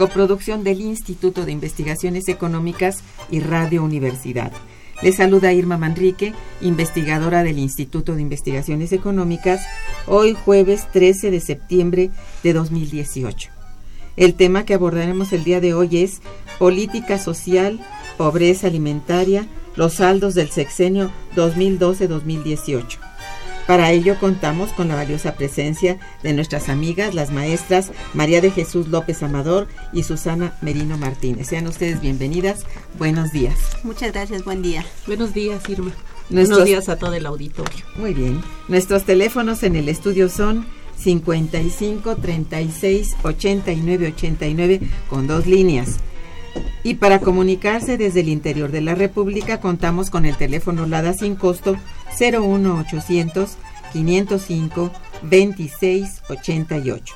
Coproducción del Instituto de Investigaciones Económicas y Radio Universidad. Les saluda Irma Manrique, investigadora del Instituto de Investigaciones Económicas, hoy jueves 13 de septiembre de 2018. El tema que abordaremos el día de hoy es política social, pobreza alimentaria, los saldos del sexenio 2012-2018. Para ello contamos con la valiosa presencia de nuestras amigas, las maestras María de Jesús López Amador y Susana Merino Martínez. Sean ustedes bienvenidas. Buenos días. Muchas gracias, buen día. Buenos días, Irma. Buenos días a todo el auditorio. Muy bien. Nuestros teléfonos en el estudio son 55 36 89 89 con dos líneas. Y para comunicarse desde el interior de la República contamos con el teléfono LADA sin costo 01800 505 2688.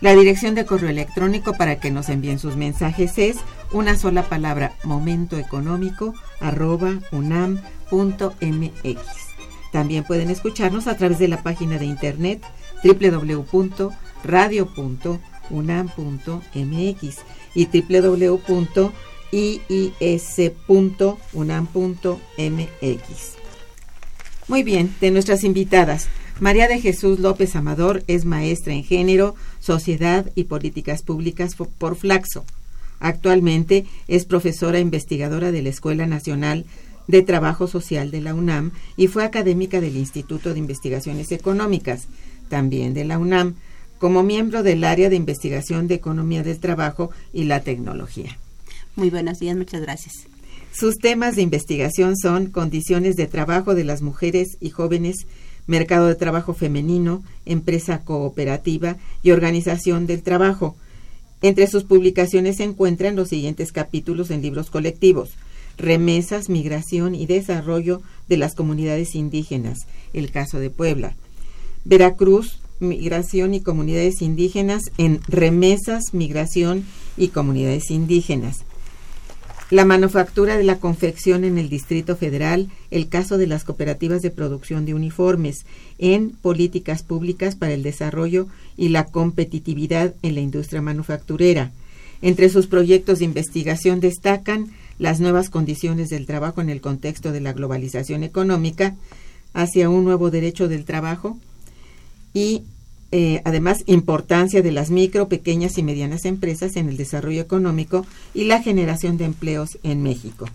La dirección de correo electrónico para que nos envíen sus mensajes es una sola palabra momentoeconómico arroba unam.mx. También pueden escucharnos a través de la página de internet www.radio.unam.mx y www.iis.unam.mx. Muy bien, de nuestras invitadas. María de Jesús López Amador es maestra en género, sociedad y políticas públicas por Flaxo. Actualmente es profesora investigadora de la Escuela Nacional de Trabajo Social de la UNAM y fue académica del Instituto de Investigaciones Económicas, también de la UNAM, como miembro del área de investigación de economía del trabajo y la tecnología. Muy buenos días, muchas gracias. Sus temas de investigación son condiciones de trabajo de las mujeres y jóvenes, mercado de trabajo femenino, empresa cooperativa y organización del trabajo. Entre sus publicaciones se encuentran los siguientes capítulos en libros colectivos. Remesas, migración y desarrollo de las comunidades indígenas, el caso de Puebla. Veracruz, migración y comunidades indígenas en remesas, migración y comunidades indígenas. La manufactura de la confección en el Distrito Federal, el caso de las cooperativas de producción de uniformes, en políticas públicas para el desarrollo y la competitividad en la industria manufacturera. Entre sus proyectos de investigación destacan las nuevas condiciones del trabajo en el contexto de la globalización económica, hacia un nuevo derecho del trabajo y eh, además importancia de las micro, pequeñas y medianas empresas en el desarrollo económico y la generación de empleos en México.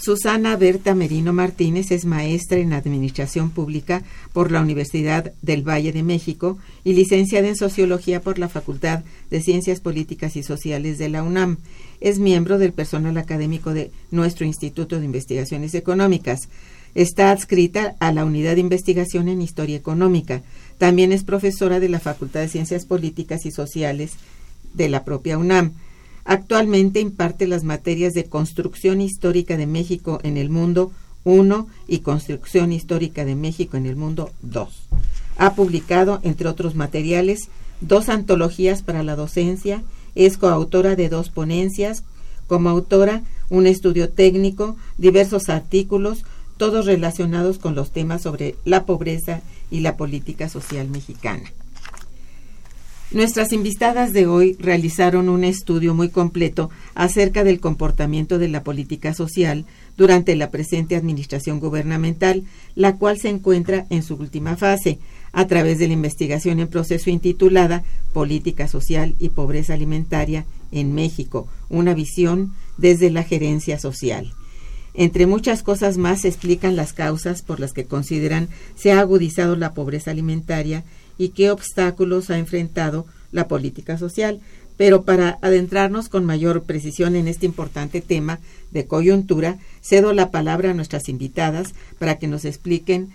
Susana Berta Merino Martínez es maestra en Administración Pública por la Universidad del Valle de México y licenciada en Sociología por la Facultad de Ciencias Políticas y Sociales de la UNAM. Es miembro del personal académico de nuestro Instituto de Investigaciones Económicas. Está adscrita a la Unidad de Investigación en Historia Económica. También es profesora de la Facultad de Ciencias Políticas y Sociales de la propia UNAM. Actualmente imparte las materias de Construcción Histórica de México en el Mundo, 1 y Construcción Histórica de México en el Mundo 2. Ha publicado, entre otros materiales, dos antologías para la docencia, es coautora de dos ponencias, como autora un estudio técnico, diversos artículos, todos relacionados con los temas sobre la pobreza y la política social mexicana. Nuestras invitadas de hoy realizaron un estudio muy completo acerca del comportamiento de la política social durante la presente administración gubernamental, la cual se encuentra en su última fase, a través de la investigación en proceso intitulada Política Social y Pobreza Alimentaria en México, una visión desde la gerencia social. Entre muchas cosas más se explican las causas por las que consideran se ha agudizado la pobreza alimentaria y qué obstáculos ha enfrentado la política social. Pero para adentrarnos con mayor precisión en este importante tema de coyuntura, cedo la palabra a nuestras invitadas para que nos expliquen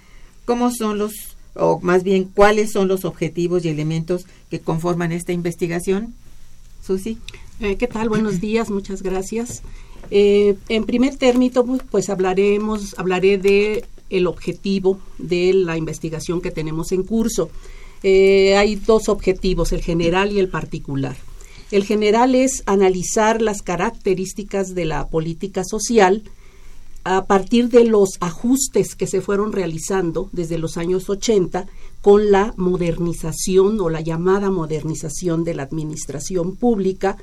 cómo son los, o más bien cuáles son los objetivos y elementos que conforman esta investigación. Susi. Eh, ¿Qué tal? Buenos días, muchas gracias. Eh, en primer término, pues hablaremos, hablaré de el objetivo de la investigación que tenemos en curso. Eh, hay dos objetivos, el general y el particular. El general es analizar las características de la política social a partir de los ajustes que se fueron realizando desde los años 80 con la modernización o la llamada modernización de la administración pública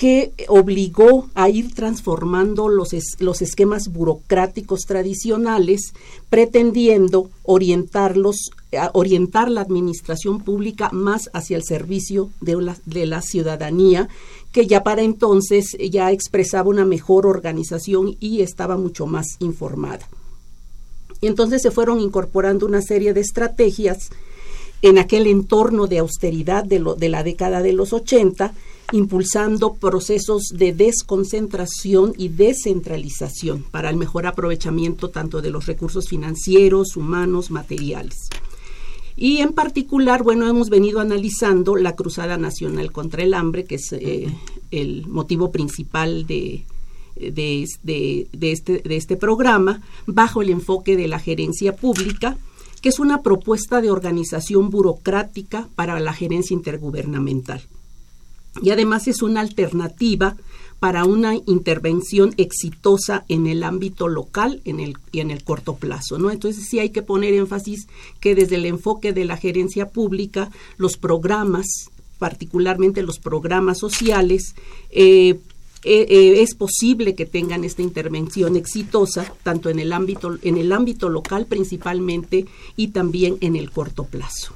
que obligó a ir transformando los, los esquemas burocráticos tradicionales, pretendiendo orientarlos, orientar la administración pública más hacia el servicio de la, ciudadanía, que ya para entonces ya expresaba una mejor organización y estaba mucho más informada. Y entonces se fueron incorporando una serie de estrategias en aquel entorno de austeridad de la década de los 80, impulsando procesos de desconcentración y descentralización para el mejor aprovechamiento tanto de los recursos financieros, humanos, materiales. Y en particular, bueno, hemos venido analizando la Cruzada Nacional contra el Hambre, que es eh, el motivo principal de, de, este, de este programa, bajo el enfoque de la gerencia pública, que es una propuesta de organización burocrática para la gerencia intergubernamental y además es una alternativa para una intervención exitosa en el ámbito local en el, y en el corto plazo. ¿no? Entonces sí hay que poner énfasis que desde el enfoque de la gerencia pública, los programas, particularmente los programas sociales, eh, eh, eh, es posible que tengan esta intervención exitosa tanto en el ámbito en el ámbito local principalmente y también en el corto plazo.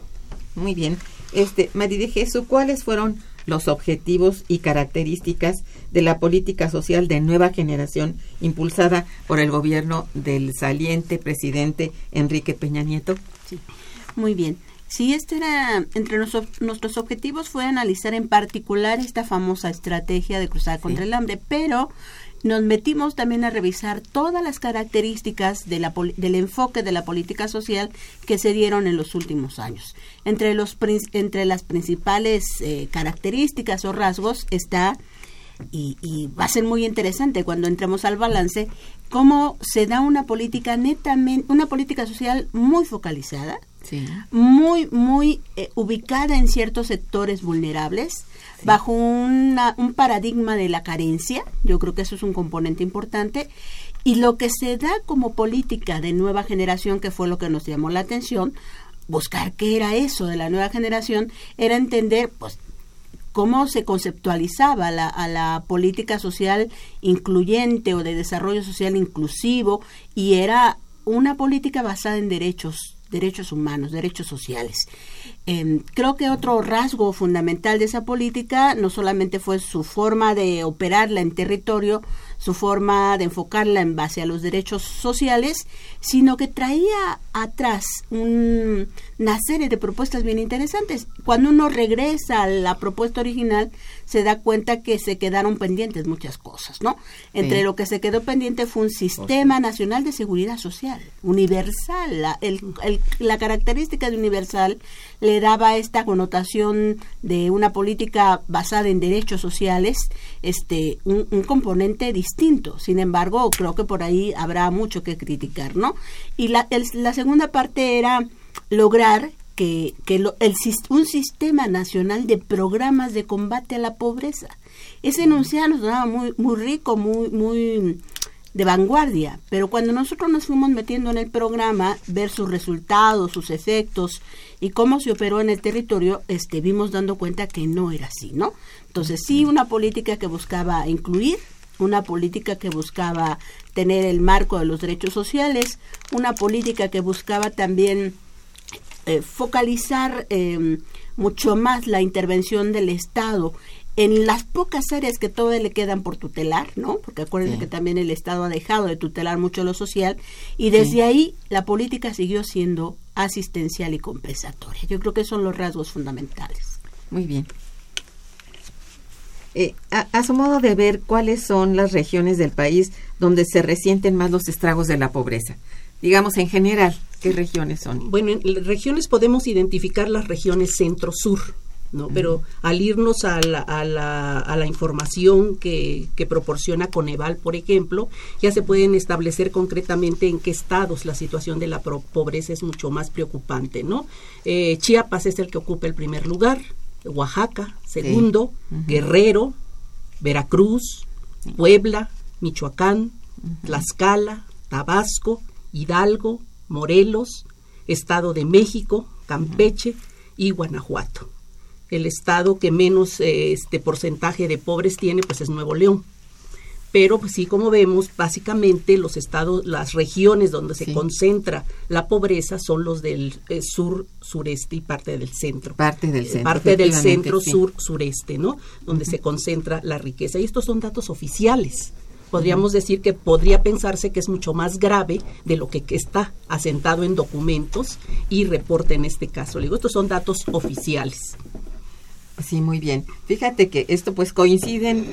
Muy bien. Este, María de Jesús, ¿cuáles fueron los objetivos y características de la política social de nueva generación impulsada por el gobierno del saliente presidente Enrique Peña Nieto? Sí. Muy bien. Sí, este era entre nuestros objetivos fue analizar en particular esta famosa estrategia de cruzar contra el hambre, pero nos metimos también a revisar todas las características de la, del enfoque de la política social que se dieron en los últimos años. Entre, los, entre las principales eh, características o rasgos está, y, y, va a ser muy interesante cuando entremos al balance, cómo se da una política netamente, una política social muy focalizada, muy, muy eh, ubicada en ciertos sectores vulnerables, bajo una, un paradigma de la carencia, yo creo que eso es un componente importante, y lo que se da como política de nueva generación, que fue lo que nos llamó la atención, buscar qué era eso de la nueva generación, era entender, pues, cómo se conceptualizaba la, a la política social incluyente o de desarrollo social inclusivo y era una política basada en derechos derechos humanos, derechos sociales. Em, creo que otro rasgo fundamental de esa política no solamente fue su forma de operarla en territorio, su forma de enfocarla en base a los derechos sociales, sino que traía atrás una serie de propuestas bien interesantes. Cuando uno regresa a la propuesta original, se da cuenta que se quedaron pendientes muchas cosas, ¿no? Entre lo que se quedó pendiente fue un sistema nacional de seguridad social, universal. La, la característica de universal le daba esta connotación de una política basada en derechos sociales, este, un, un componente distinto. Sin embargo, creo que por ahí habrá mucho que criticar, ¿no? Y la, la segunda parte era lograr que, que el, un sistema nacional de programas de combate a la pobreza. Ese enunciado nos sonaba muy, muy rico, muy, muy de vanguardia, pero cuando nosotros nos fuimos metiendo en el programa, ver sus resultados, sus efectos y cómo se operó en el territorio, este, vimos dando cuenta que no era así, ¿no? Entonces sí, una política que buscaba incluir, una política que buscaba tener el marco de los derechos sociales, una política que buscaba también eh, focalizar eh, mucho más la intervención del Estado en las pocas áreas que todavía le quedan por tutelar, ¿no? Porque acuérdense que también el Estado ha dejado de tutelar mucho lo social y desde ahí la política siguió siendo asistencial y compensatoria. Yo creo que son los rasgos fundamentales. Muy bien. Eh, a, su modo de ver, ¿cuáles son las regiones del país donde se resienten más los estragos de la pobreza? Digamos en general, ¿qué regiones son? Bueno, en regiones podemos identificar las regiones centro-sur ¿no? Pero al irnos a la, a la, a la información que, que, proporciona Coneval, por ejemplo, ya se pueden establecer concretamente en qué estados la situación de la pobreza es mucho más preocupante, ¿no? Eh, Chiapas es el que ocupa el primer lugar, Oaxaca, segundo, Guerrero, Veracruz, Puebla, Michoacán, Tlaxcala, Tabasco, Hidalgo, Morelos, Estado de México, Campeche y Guanajuato. El estado que menos eh, este porcentaje de pobres tiene pues es Nuevo León pero pues sí como vemos básicamente los estados las regiones donde se concentra la pobreza son los del eh, sur sureste y parte del centro. Parte del centro parte del centro sur sureste no donde se concentra la riqueza. Y estos son datos oficiales. Podríamos decir que podría pensarse que es mucho más grave de lo que, está asentado en documentos y reporte en este caso. Le digo, estos son datos oficiales. Sí, muy bien. Fíjate que esto pues coinciden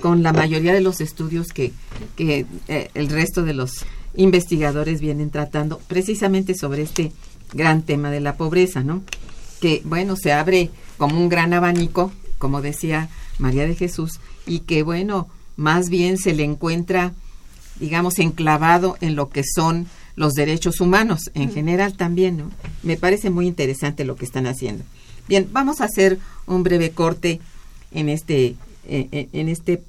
con la mayoría de los estudios que, que eh, el resto de los investigadores vienen tratando precisamente sobre este gran tema de la pobreza, ¿no? Que bueno, se abre como un gran abanico, como decía María de Jesús, y que bueno, más bien se le encuentra, digamos, enclavado en lo que son los derechos humanos en general también, ¿no? Me parece muy interesante lo que están haciendo. Bien, vamos a hacer un breve corte en este, eh, eh, en este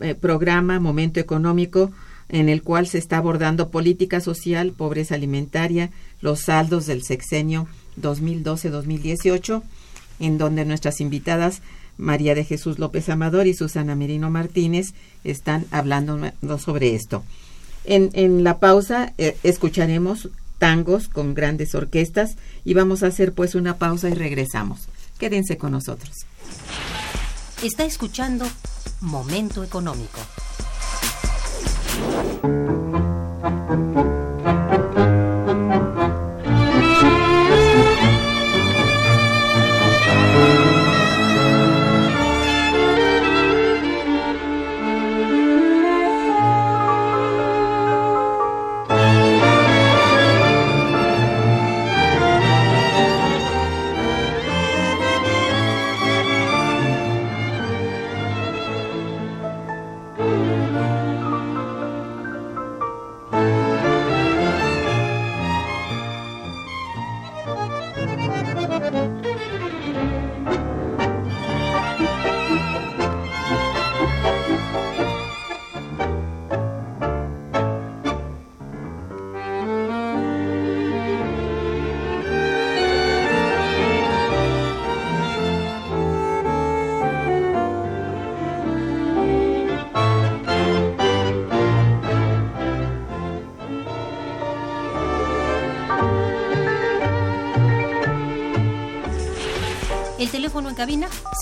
eh, programa Momento Económico en el cual se está abordando política social, pobreza alimentaria, los saldos del sexenio 2012-2018, en donde nuestras invitadas María de Jesús López Amador y Susana Merino Martínez están hablando sobre esto. En, en la pausa escucharemos tangos con grandes orquestas y vamos a hacer pues una pausa y regresamos. Quédense con nosotros. Está escuchando Momento Económico.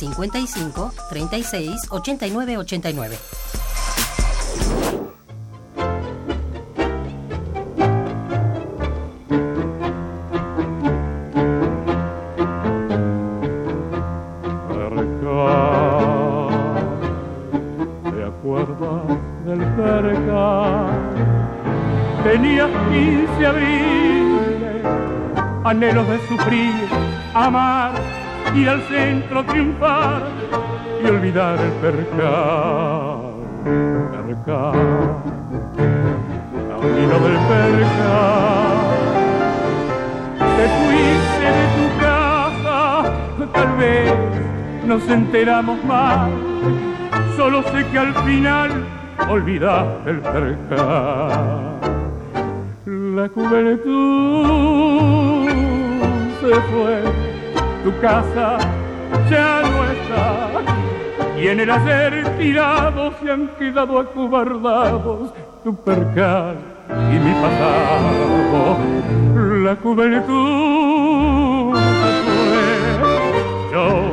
55 36 89 89. ¿Te acuerdas del cerca? Tenía 15 abril, anhelos de sufrir, amar y al centro triunfar y olvidar el percal. cerca, camino del percal. Te fuiste de tu casa, tal vez nos enteramos mal. Solo sé que al final olvidaste el percal. La juventud se fue, tu casa ya no está. Y en el ayer tirado se han quedado acobardados tu percal y mi pasado. La juventud fue, yo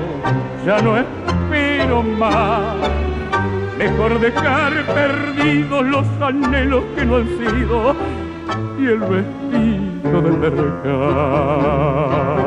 ya no espero más. Mejor dejar perdidos los anhelos que no han sido y el vestido del mercado.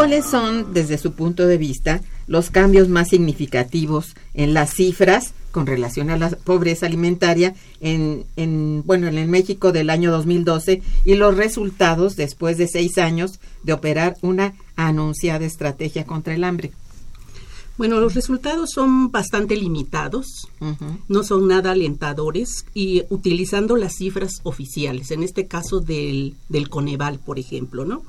¿Cuáles son, desde su punto de vista, los cambios más significativos en las cifras con relación a la pobreza alimentaria en, en bueno en el México del año 2012 y los resultados después de seis años de operar una anunciada estrategia contra el hambre? Bueno, los resultados son bastante limitados, no son nada alentadores y utilizando las cifras oficiales, en este caso del, del Coneval, por ejemplo, ¿no?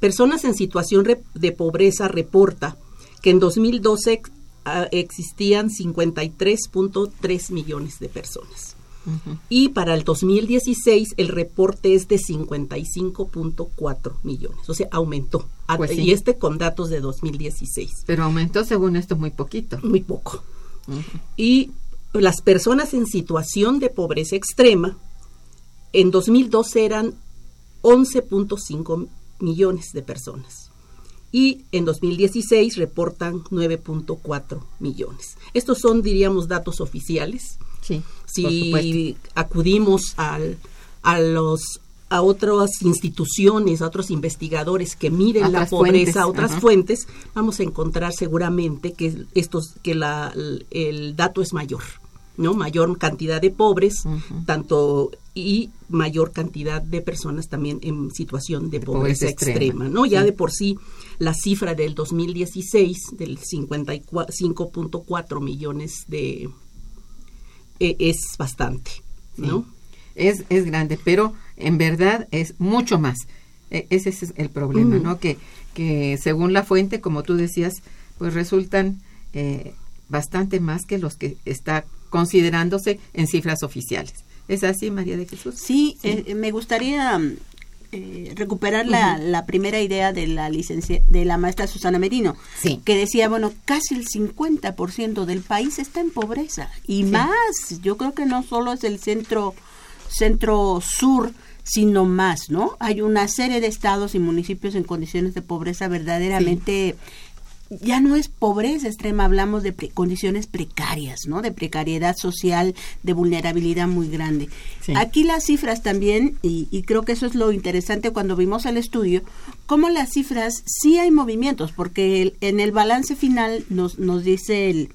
Personas en situación de pobreza reporta que en 2012 ah, existían 53.3 millones de personas. Y para el 2016 el reporte es de 55.4 millones, o sea, aumentó. Ah, Pues sí. Y este con datos de 2016. Pero aumentó según esto muy poquito. Muy poco. Y las personas en situación de pobreza extrema en 2012 eran 11.5 millones de personas. Y en 2016 reportan 9.4 millones. Estos son, diríamos, datos oficiales. Sí, Si acudimos al, a los a otras instituciones, a otros investigadores que miren la pobreza, fuentes, a otras ajá. fuentes, vamos a encontrar seguramente que estos que la, el dato es mayor, ¿no? Mayor cantidad de pobres, tanto y mayor cantidad de personas también en situación de, De pobreza, pobreza extrema, extrema, ¿no? Ya sí. de por sí la cifra del 2016 del 55.4 millones de eh, es bastante, ¿no? Es, es grande, pero en verdad es mucho más. E- ese es el problema. ¿no? Que, que según la fuente, como tú decías, pues resultan eh, bastante más que los que está considerándose en cifras oficiales. ¿Es así, María de Jesús? Sí, eh, me gustaría mm, eh, recuperar la, la primera idea de la licencia de la maestra Susana Merino, Sí. que decía, bueno, casi el 50% del país está en pobreza y más. Yo creo que no solo es el centro centro sur, sino más, ¿no? Hay una serie de estados y municipios en condiciones de pobreza verdaderamente ya no es pobreza extrema, hablamos de pre- condiciones precarias, ¿no? De precariedad social, de vulnerabilidad muy grande. Sí. Aquí las cifras también, y, y creo que eso es lo interesante cuando vimos el estudio, cómo las cifras sí hay movimientos, porque el- en el balance final nos, nos dice el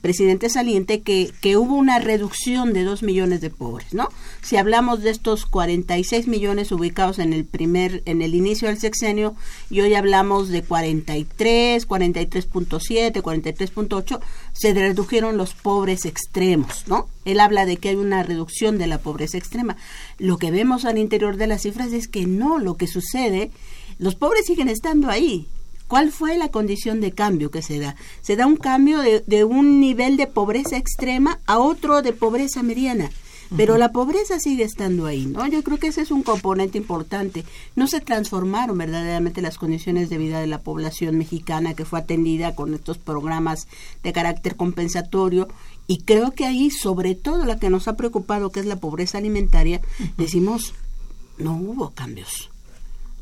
presidente saliente que, que hubo una reducción de 2 millones de pobres, ¿no? Si hablamos de estos 46 millones ubicados en el primer, en el inicio del sexenio, y hoy hablamos de 43, 43.7, 43.8, se redujeron los pobres extremos, ¿no? Él habla de que hay una reducción de la pobreza extrema. Lo que vemos al interior de las cifras es que no, lo que sucede, los pobres siguen estando ahí. ¿Cuál fue la condición de cambio que se da? Se da un cambio de, de un nivel de pobreza extrema a otro de pobreza mediana. Pero la pobreza sigue estando ahí, ¿no? Yo creo que ese es un componente importante. No se transformaron verdaderamente las condiciones de vida de la población mexicana que fue atendida con estos programas de carácter compensatorio. Y creo que ahí, sobre todo la que nos ha preocupado, que es la pobreza alimentaria, decimos, no hubo cambios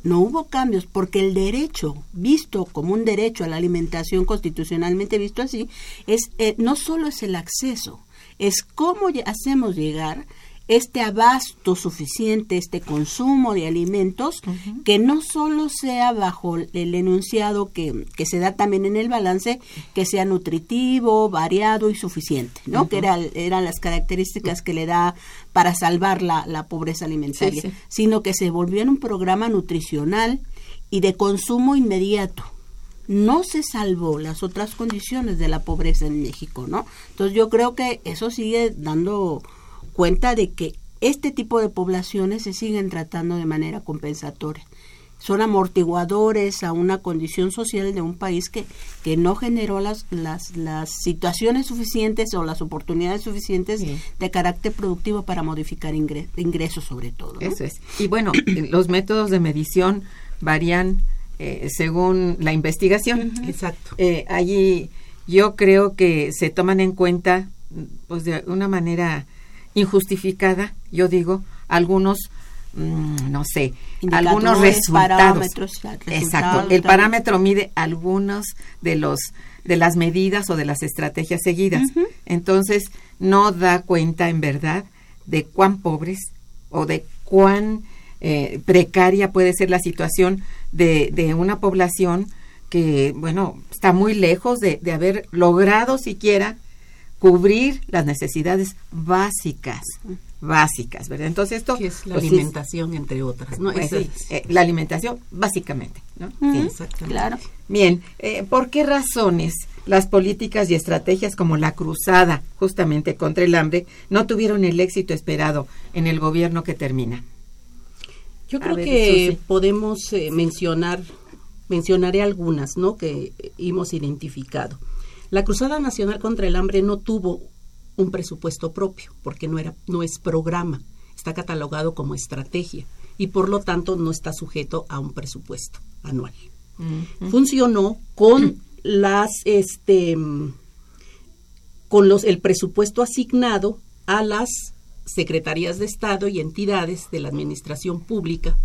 no hubo cambios porque el derecho visto como un derecho a la alimentación constitucionalmente visto así es eh, no solo es el acceso es cómo hacemos llegar este abasto suficiente, este consumo de alimentos, que no solo sea bajo el enunciado que, que, se da también en el balance, que sea nutritivo, variado y suficiente, ¿no? Que era, eran las características que le da para salvar la, la pobreza alimentaria, sino que se volvió en un programa nutricional y de consumo inmediato no se salvó las otras condiciones de la pobreza en México, ¿no? Entonces yo creo que eso sigue dando cuenta de que este tipo de poblaciones se siguen tratando de manera compensatoria. Son amortiguadores a una condición social de un país que, que no generó las, las, las situaciones suficientes o las oportunidades suficientes de carácter productivo para modificar ingresos sobre todo. Eso es. Y bueno, los métodos de medición varían eh, según la investigación. Exacto. Eh, allí yo creo que se toman en cuenta, pues de una manera injustificada, yo digo, algunos, mm, no sé, algunos resultados. Exacto. El parámetro mide algunos de los de las medidas o de las estrategias seguidas. Entonces, no da cuenta en verdad de cuán pobres o de cuán eh, precaria puede ser la situación de, de, una población que, bueno, está muy lejos de, de haber logrado siquiera cubrir las necesidades básicas básicas, ¿verdad? Entonces esto es la pues, alimentación entre otras, ¿no? Pues eh, la alimentación básicamente, ¿no? Claro. Bien, eh, ¿por qué razones las políticas y estrategias como la cruzada justamente contra el hambre no tuvieron el éxito esperado en el gobierno que termina? Yo creo que podemos eh, mencionar, mencionaré algunas, ¿no? Que hemos identificado. La Cruzada Nacional contra el Hambre no tuvo un presupuesto propio, porque no era, no es programa, está catalogado como estrategia y por lo tanto no está sujeto a un presupuesto anual. Funcionó con las, este, con los, el presupuesto asignado a las secretarías de Estado y entidades de la administración pública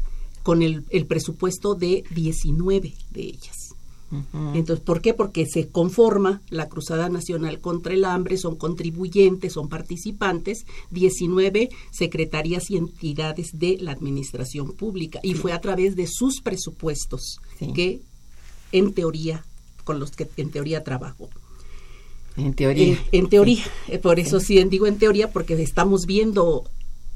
con el, presupuesto de 19 de ellas. Entonces, ¿por qué? Porque se conforma la Cruzada Nacional contra el Hambre, son contribuyentes, son participantes, 19 secretarías y entidades de la administración pública. Y fue a través de sus presupuestos que, en teoría, con los que en teoría trabajo. En teoría. Eh, en teoría. Eh, por eso sí. digo en teoría, porque estamos viendo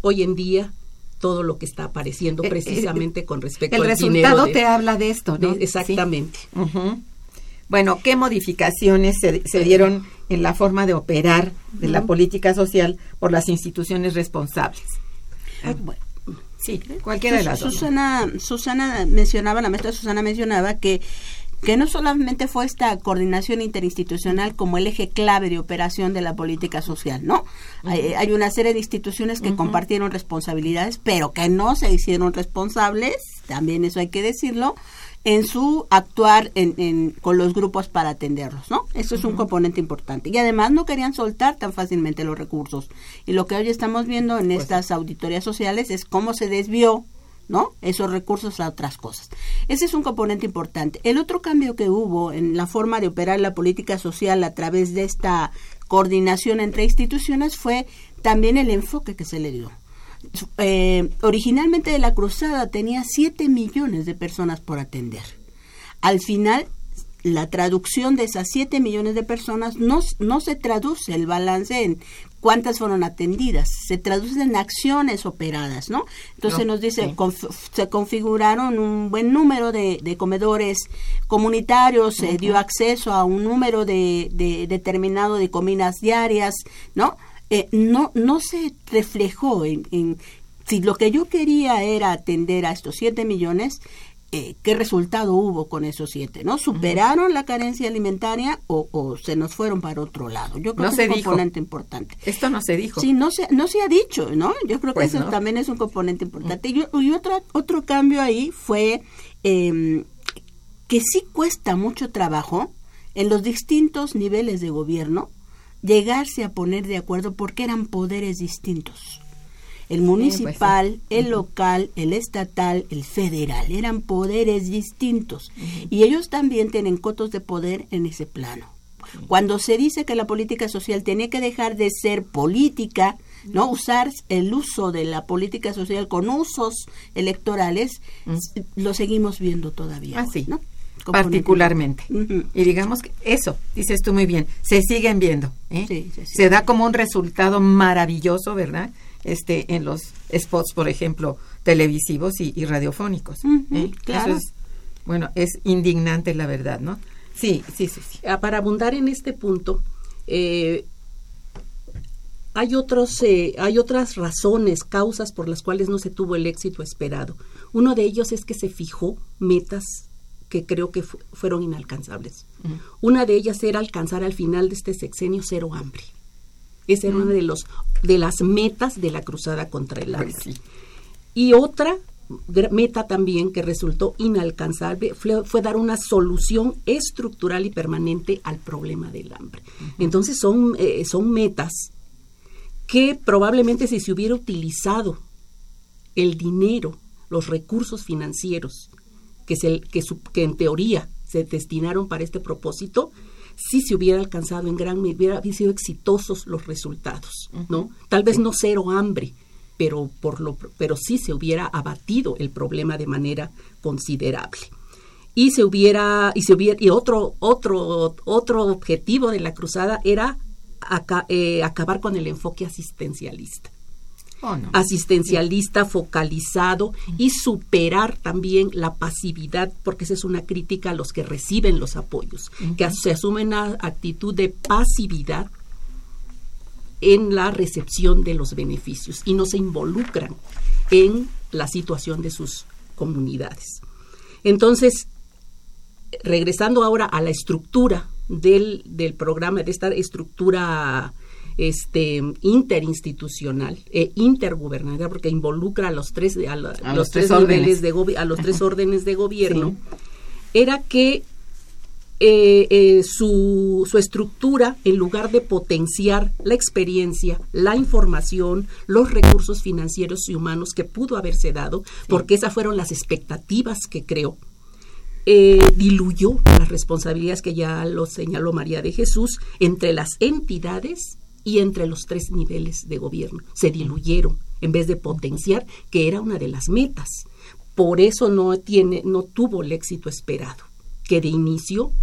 hoy en día todo lo que está apareciendo eh, precisamente con respecto al dinero. El resultado te habla de esto, ¿no? exactamente. Bueno, ¿qué modificaciones se, dieron en la forma de operar de la política social por las instituciones responsables? Ah, bueno, sí, cualquiera de las Susana, Susana mencionaba, la maestra Susana mencionaba que que no solamente fue esta coordinación interinstitucional como el eje clave de operación de la política social, ¿no? hay, una serie de instituciones que compartieron responsabilidades, pero que no se hicieron responsables, también eso hay que decirlo, en su actuar en, con los grupos para atenderlos, ¿no? Eso es un componente importante. Y además no querían soltar tan fácilmente los recursos. Y lo que hoy estamos viendo en pues estas auditorías sociales es cómo se desvió ¿no? Esos recursos a otras cosas. Ese es un componente importante. El otro cambio que hubo en la forma de operar la política social a través de esta coordinación entre instituciones fue también el enfoque que se le dio. Eh, originalmente la cruzada tenía 7 millones de personas por atender. Al final la traducción de esas 7 millones de personas no, no se traduce el balance en cuántas fueron atendidas, se traduce en acciones operadas, ¿no? Entonces nos dice, se configuraron un buen número de, comedores comunitarios, se dio acceso a un número de, determinado de comidas diarias, ¿no? Eh, no, no se reflejó en, en, si lo que yo quería era atender a estos 7 millones, eh, qué resultado hubo con esos siete, ¿no? ¿Superaron la carencia alimentaria o, se nos fueron para otro lado? Yo creo que es un componente importante. Esto no se dijo. Sí, no se, no se ha dicho, ¿no? Yo creo que pues eso también es un componente importante. Y, y otro, otro cambio ahí fue eh, que sí cuesta mucho trabajo en los distintos niveles de gobierno llegarse a poner de acuerdo porque eran poderes distintos el pues municipal, el local, el estatal, el federal. Eran poderes distintos. Y ellos también tienen cotos de poder en ese plano. Cuando se dice que la política social tiene que dejar de ser política, ¿no? Usar el uso de la política social con usos electorales, lo seguimos viendo todavía. Ah, hoy, sí. ¿no? particularmente. Y digamos que eso, dices tú muy bien, se siguen viendo. ¿eh? Sí. Se da como un resultado maravilloso, ¿verdad? Este, en los spots, por ejemplo, televisivos y, y radiofónicos. ¿eh? claro. Eso es, bueno, es indignante la verdad, ¿no? Sí, sí, sí, sí. Ah, Para abundar en este punto, eh, hay, otros, eh, hay otras razones, causas por las cuales no se tuvo el éxito esperado. Uno de ellos es que se fijó metas que creo que fu- fueron inalcanzables. Una de ellas era alcanzar al final de este sexenio cero hambre. Esa era una de, los, de las metas de la cruzada contra el hambre. Pues sí. Y otra meta también que resultó inalcanzable fue, fue dar una solución estructural y permanente al problema del hambre. Entonces son, eh, son metas que probablemente si se hubiera utilizado el dinero, los recursos financieros que, se, que, su- que en teoría se destinaron para este propósito, sí se hubiera alcanzado en gran medida, hubiera sido exitosos los resultados, ¿no? Tal vez no cero hambre, pero, por lo, pero sí se hubiera abatido el problema de manera considerable. Y se hubiera, y se hubiera, y otro, otro, otro objetivo de la cruzada era eh, acabar con el enfoque asistencialista Oh, no. asistencialista focalizado y superar también la pasividad, porque esa es una crítica a los que reciben los apoyos, que se asumen una actitud de pasividad en la recepción de los beneficios y no se involucran en la situación de sus comunidades. Entonces, regresando ahora a la estructura del, del programa, de esta estructura este, interinstitucional e intergubernamental, porque involucra a los tres, a, la- A los tres órdenes. de a los tres órdenes de gobierno, era que eh, eh, su, su estructura, en lugar de potenciar la experiencia, la información, los recursos financieros y humanos que pudo haberse dado, porque esas fueron las expectativas que creó, eh, diluyó las responsabilidades que ya lo señaló María de Jesús entre las entidades y entre los tres niveles de gobierno. Se diluyeron en vez de potenciar, que era una de las metas. Por eso no tiene, no tuvo el éxito esperado, que de inicio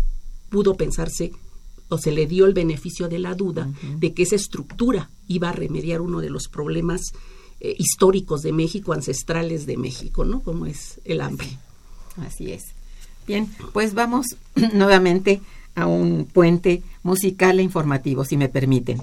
pudo pensarse o se le dio el beneficio de la duda de que esa estructura iba a remediar uno de los problemas eh, históricos de México, ancestrales de México, ¿no? Como es el hambre. Así es. Bien, pues vamos nuevamente a un puente musical e informativo, si me permiten.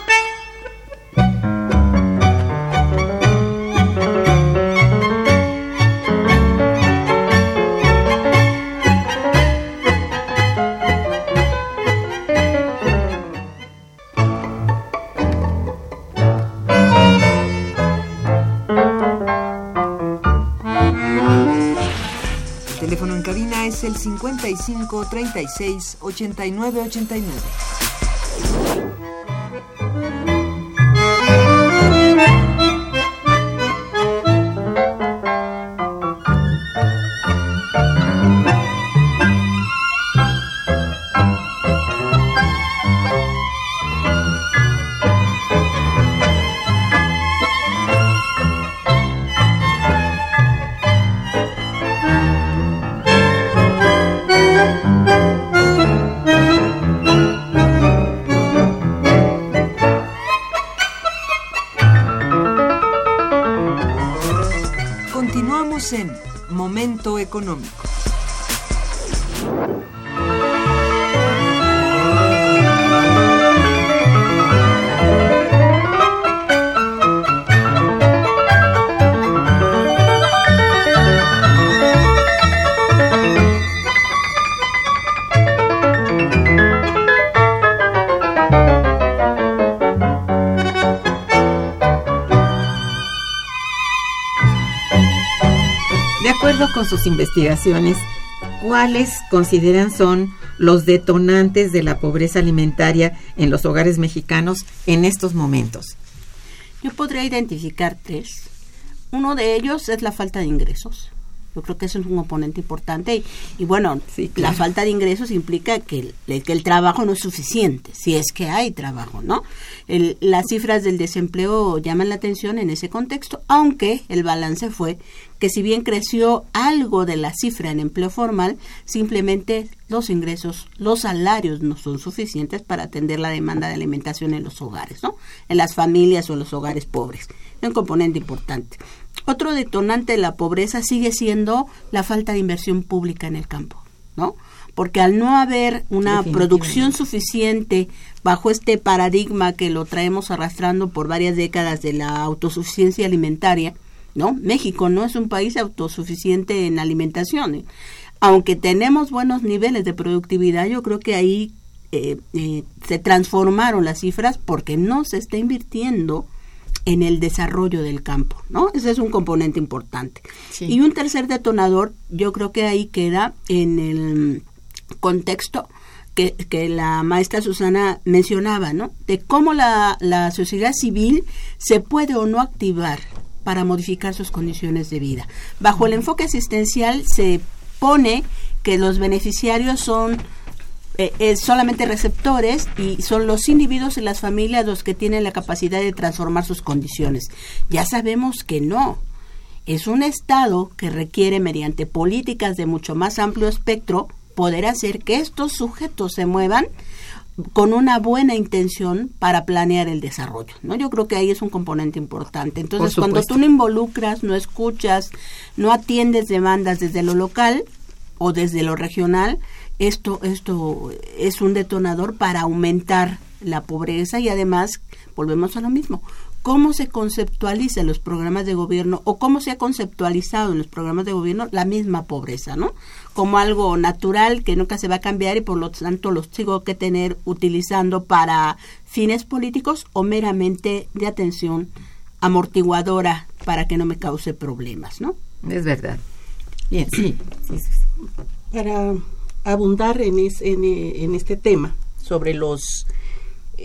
El 55 36 89 89. Investigaciones, ¿cuáles consideran son los detonantes de la pobreza alimentaria en los hogares mexicanos en estos momentos? Yo podría identificar tres. Uno de ellos es la falta de ingresos. Yo creo que eso es un componente importante y, bueno, la falta de ingresos implica que el, que el trabajo no es suficiente, si es que hay trabajo, ¿no? las cifras del desempleo llaman la atención en ese contexto, aunque el balance fue que si bien creció algo de la cifra en empleo formal, simplemente los ingresos, los salarios no son suficientes para atender la demanda de alimentación en los hogares, ¿no? En las familias o en los hogares pobres. Es un componente importante. Otro detonante de la pobreza sigue siendo la falta de inversión pública en el campo, ¿no? Porque al no haber una producción suficiente bajo este paradigma que lo traemos arrastrando por varias décadas de la autosuficiencia alimentaria, ¿no? México no es un país autosuficiente en alimentación. Aunque tenemos buenos niveles de productividad, yo creo que ahí eh, eh, se transformaron las cifras porque no se está invirtiendo en el desarrollo del campo, ¿no? Ese es un componente importante. Y un tercer detonador, yo creo que ahí queda en el contexto que, que la maestra Susana mencionaba, ¿no? De cómo la, la sociedad civil se puede o no activar para modificar sus condiciones de vida. Bajo el enfoque asistencial se pone que los beneficiarios son eh, solamente receptores y son los individuos y las familias los que tienen la capacidad de transformar sus condiciones. Ya sabemos que no. Es un Estado que requiere, mediante políticas de mucho más amplio espectro, poder hacer que estos sujetos se muevan con una buena intención para planear el desarrollo, ¿no? Yo creo que ahí es un componente importante. Entonces, cuando tú no involucras, no escuchas, no atiendes demandas desde lo local o desde lo regional, esto, esto es un detonador para aumentar la pobreza y además volvemos a lo mismo. ¿Cómo se conceptualiza en los programas de gobierno o cómo se ha conceptualizado en los programas de gobierno la misma pobreza, ¿no? Como algo natural que nunca se va a cambiar y por lo tanto los sigo que tener utilizando para fines políticos o meramente de atención amortiguadora para que no me cause problemas, ¿no? Es verdad. Bien, sí. sí, sí. Para abundar en, en, este tema sobre los,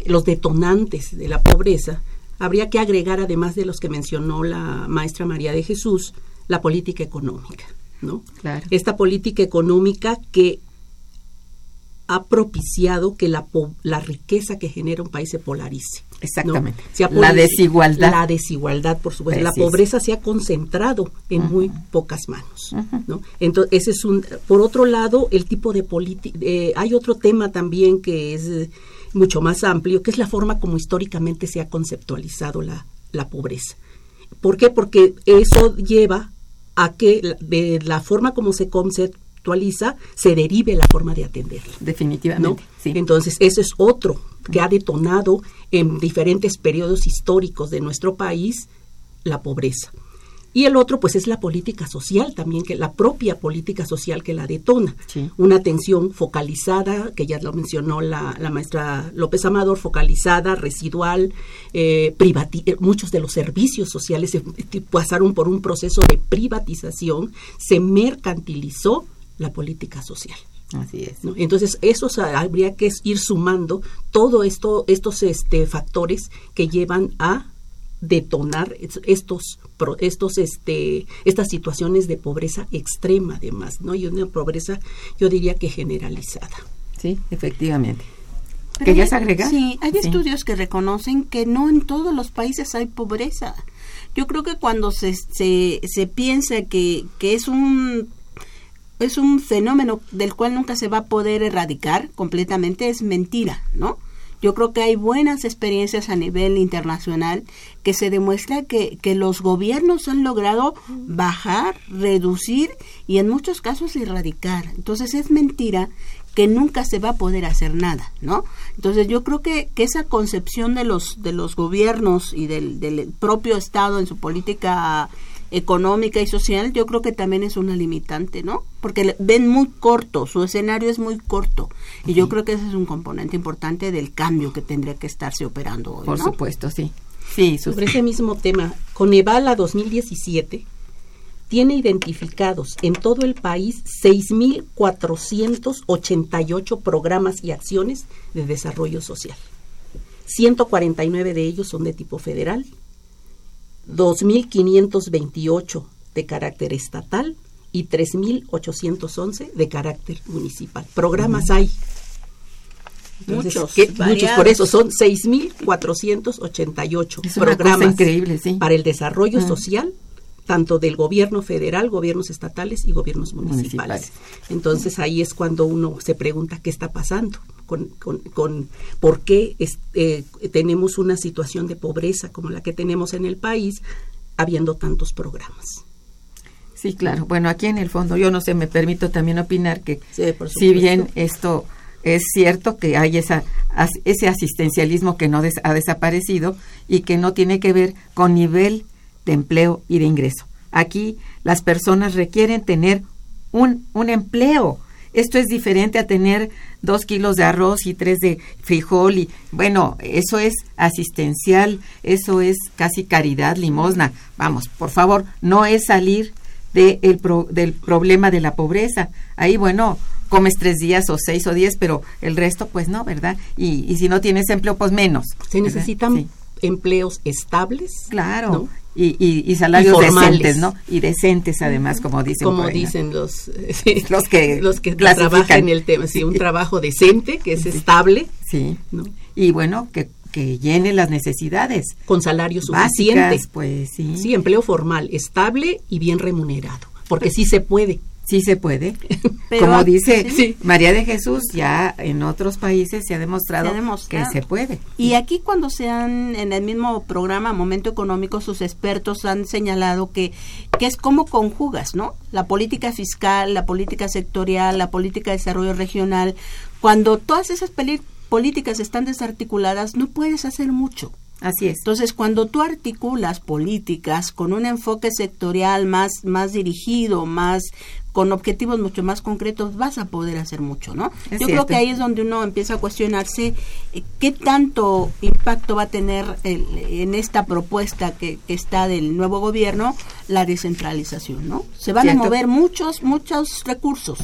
los detonantes de la pobreza, habría que agregar, además de los que mencionó la maestra María de Jesús, la política económica. ¿no? Esta política económica que ha propiciado que la, la riqueza que genera un país se polarice. Exactamente. la desigualdad. La desigualdad, por supuesto. la pobreza se ha concentrado en muy pocas manos. ¿no? Entonces, ese es un. Por otro lado, el tipo de política. Eh, hay otro tema también que es eh, mucho más amplio, que es la forma como históricamente se ha conceptualizado la, la pobreza. ¿Por qué? Porque eso lleva a que de la forma como se conceptualiza actualiza, se derive la forma de atenderla. Definitivamente. Sí. Entonces, eso es otro que ha detonado en diferentes periodos históricos de nuestro país la pobreza. Y el otro, pues, es la política social también, que la propia política social que la detona. Una atención focalizada, que ya lo mencionó la, maestra López Amador, focalizada, residual, eh, eh, muchos de los servicios sociales pasaron por un proceso de privatización, se mercantilizó la política social. Así es. Entonces, eso habría que ir sumando todo esto, estos este, factores que llevan a detonar estos estos este estas situaciones de pobreza extrema además no y una pobreza yo diría que generalizada sí efectivamente ¿Querías agregar? Sí, hay estudios que reconocen que no en todos los países hay pobreza. Yo creo que cuando se, se, se piensa que, que es un es un fenómeno del cual nunca se va a poder erradicar completamente, es mentira, ¿no? Yo creo que hay buenas experiencias a nivel internacional que se demuestra que, que los gobiernos han logrado bajar, reducir y en muchos casos erradicar. Entonces es mentira que nunca se va a poder hacer nada, ¿no? Entonces yo creo que, que esa concepción de los, de los gobiernos y del, del propio Estado en su política económica y social, yo creo que también es una limitante, ¿no? Porque ven muy corto, su escenario es muy corto. Y yo creo que ese es un componente importante del cambio que tendría que estarse operando hoy. Por supuesto, sí. Sí, sobre ese mismo tema, Conevala 2017 tiene identificados en todo el país 6.488 programas y acciones de desarrollo social. 149 de ellos son de tipo federal 2.528 de carácter estatal y 3.811 de carácter municipal. Programas hay. Entonces, Muchos, muchos, por eso son 6.488 Es una cosa programas increíble, sí. para el desarrollo Ah. social, tanto del gobierno federal, gobiernos estatales y gobiernos municipales. Municipales. Entonces ahí es cuando uno se pregunta qué está pasando, con, con, con por qué es- eh, tenemos una situación de pobreza como la que tenemos en el país, habiendo tantos programas. Sí, claro. Bueno, aquí en el fondo yo no sé, me permito también opinar que Sí, si bien esto es cierto que hay esa as- ese asistencialismo que no des- ha desaparecido y que no tiene que ver con nivel de empleo y de ingreso. Aquí las personas requieren tener un, un empleo. Esto es diferente a tener dos kilos de arroz y tres de frijol y bueno, eso es asistencial, eso es casi caridad, limosna. Vamos, por favor, no es salir de el pro- del problema de la pobreza. Ahí, bueno, comes tres días o seis o diez, pero el resto, pues no, ¿verdad? Y, y si no tienes empleo, pues menos. Se necesitan Sí, empleos estables. claro. ¿no? Y, y, y salarios Y decentes, ¿no? Y decentes, además, como dicen. como por ahí, ¿no? dicen los, Los que los que trabajan en el tema, sí, un trabajo decente, que es estable, Sí. ¿no? Y bueno, que, que llene las necesidades con salario suficiente. básicas, pues sí. Sí, empleo formal, estable y bien remunerado, porque sí se puede. Sí se puede. Pero- Como dice Sí. María de Jesús, ya en otros países se ha demostrado, Se ha demostrado. que se puede. Y aquí cuando se han, en el mismo programa Momento Económico, sus expertos han señalado que, que es como conjugas, ¿no? La política fiscal, la política sectorial, la política de desarrollo regional. Cuando todas esas políticas están desarticuladas, no puedes hacer mucho. Así es. Entonces, cuando tú articulas políticas con un enfoque sectorial más, más dirigido, más con objetivos mucho más concretos, vas a poder hacer mucho, ¿no? Es Yo creo que ahí es donde uno empieza a cuestionarse eh, qué tanto impacto va a tener el- en esta propuesta que, que está del nuevo gobierno la descentralización, ¿no? Se van Cierto. a mover muchos, muchos recursos,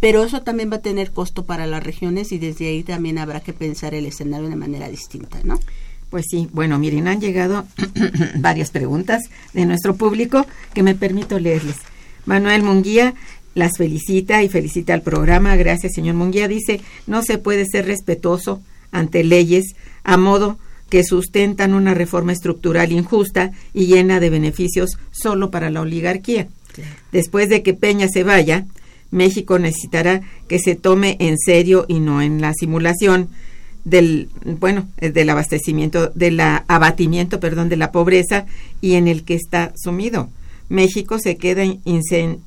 pero eso también va a tener costo para las regiones y desde ahí también habrá que pensar el escenario de manera distinta, ¿no? Pues sí, bueno, miren, han llegado varias preguntas de nuestro público que me permito leerles. Manuel Munguía las felicita y felicita al programa. Gracias, señor Munguía. Dice, no se puede ser respetuoso ante leyes a modo que sustentan una reforma estructural injusta y llena de beneficios solo para la oligarquía. Después de que Peña se vaya, México necesitará que se tome en serio y no en la simulación del bueno eh, del abastecimiento del abatimiento perdón de la pobreza y en el que está sumido México se queda incen-